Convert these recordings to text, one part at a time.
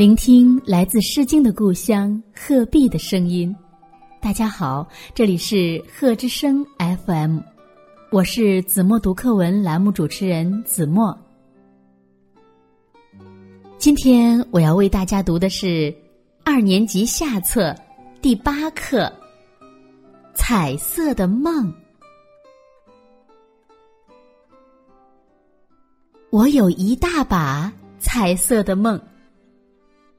聆听来自《诗经》的故乡鹤壁的声音。大家好，这里是鹤之声 FM，我是子墨读课文栏目主持人子墨。今天我要为大家读的是二年级下册第八课《彩色的梦》。我有一大把彩色的梦，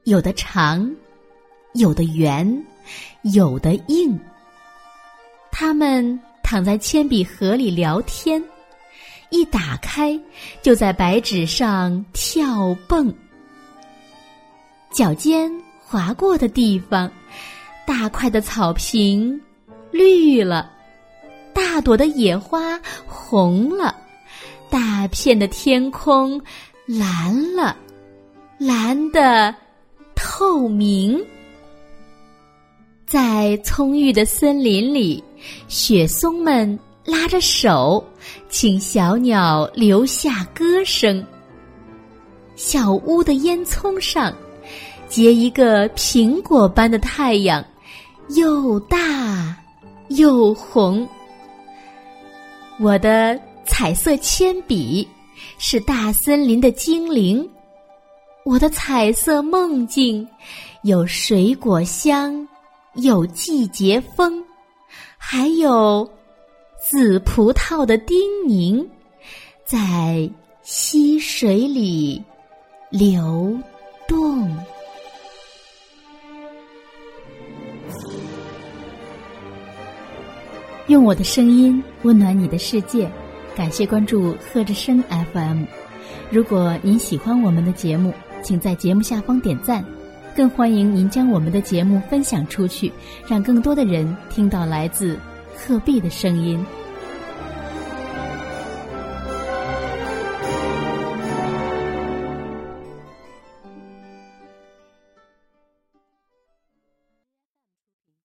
有的长，有的圆，有的硬。他们躺在铅笔盒里聊天，一打开就在白纸上跳蹦。脚尖划过的地方，大块的草坪绿了，大朵的野花红了，大片的天空蓝了，蓝的透明。在葱郁的森林里，雪松们拉着手，请小鸟留下歌声。小屋的烟囱上。结一个苹果般的太阳，又大又红。我的彩色铅笔是大森林的精灵，我的彩色梦境有水果香，有季节风，还有紫葡萄的叮咛，在溪水里流动。用我的声音温暖你的世界，感谢关注贺之声 FM。如果您喜欢我们的节目，请在节目下方点赞，更欢迎您将我们的节目分享出去，让更多的人听到来自鹤壁的声音。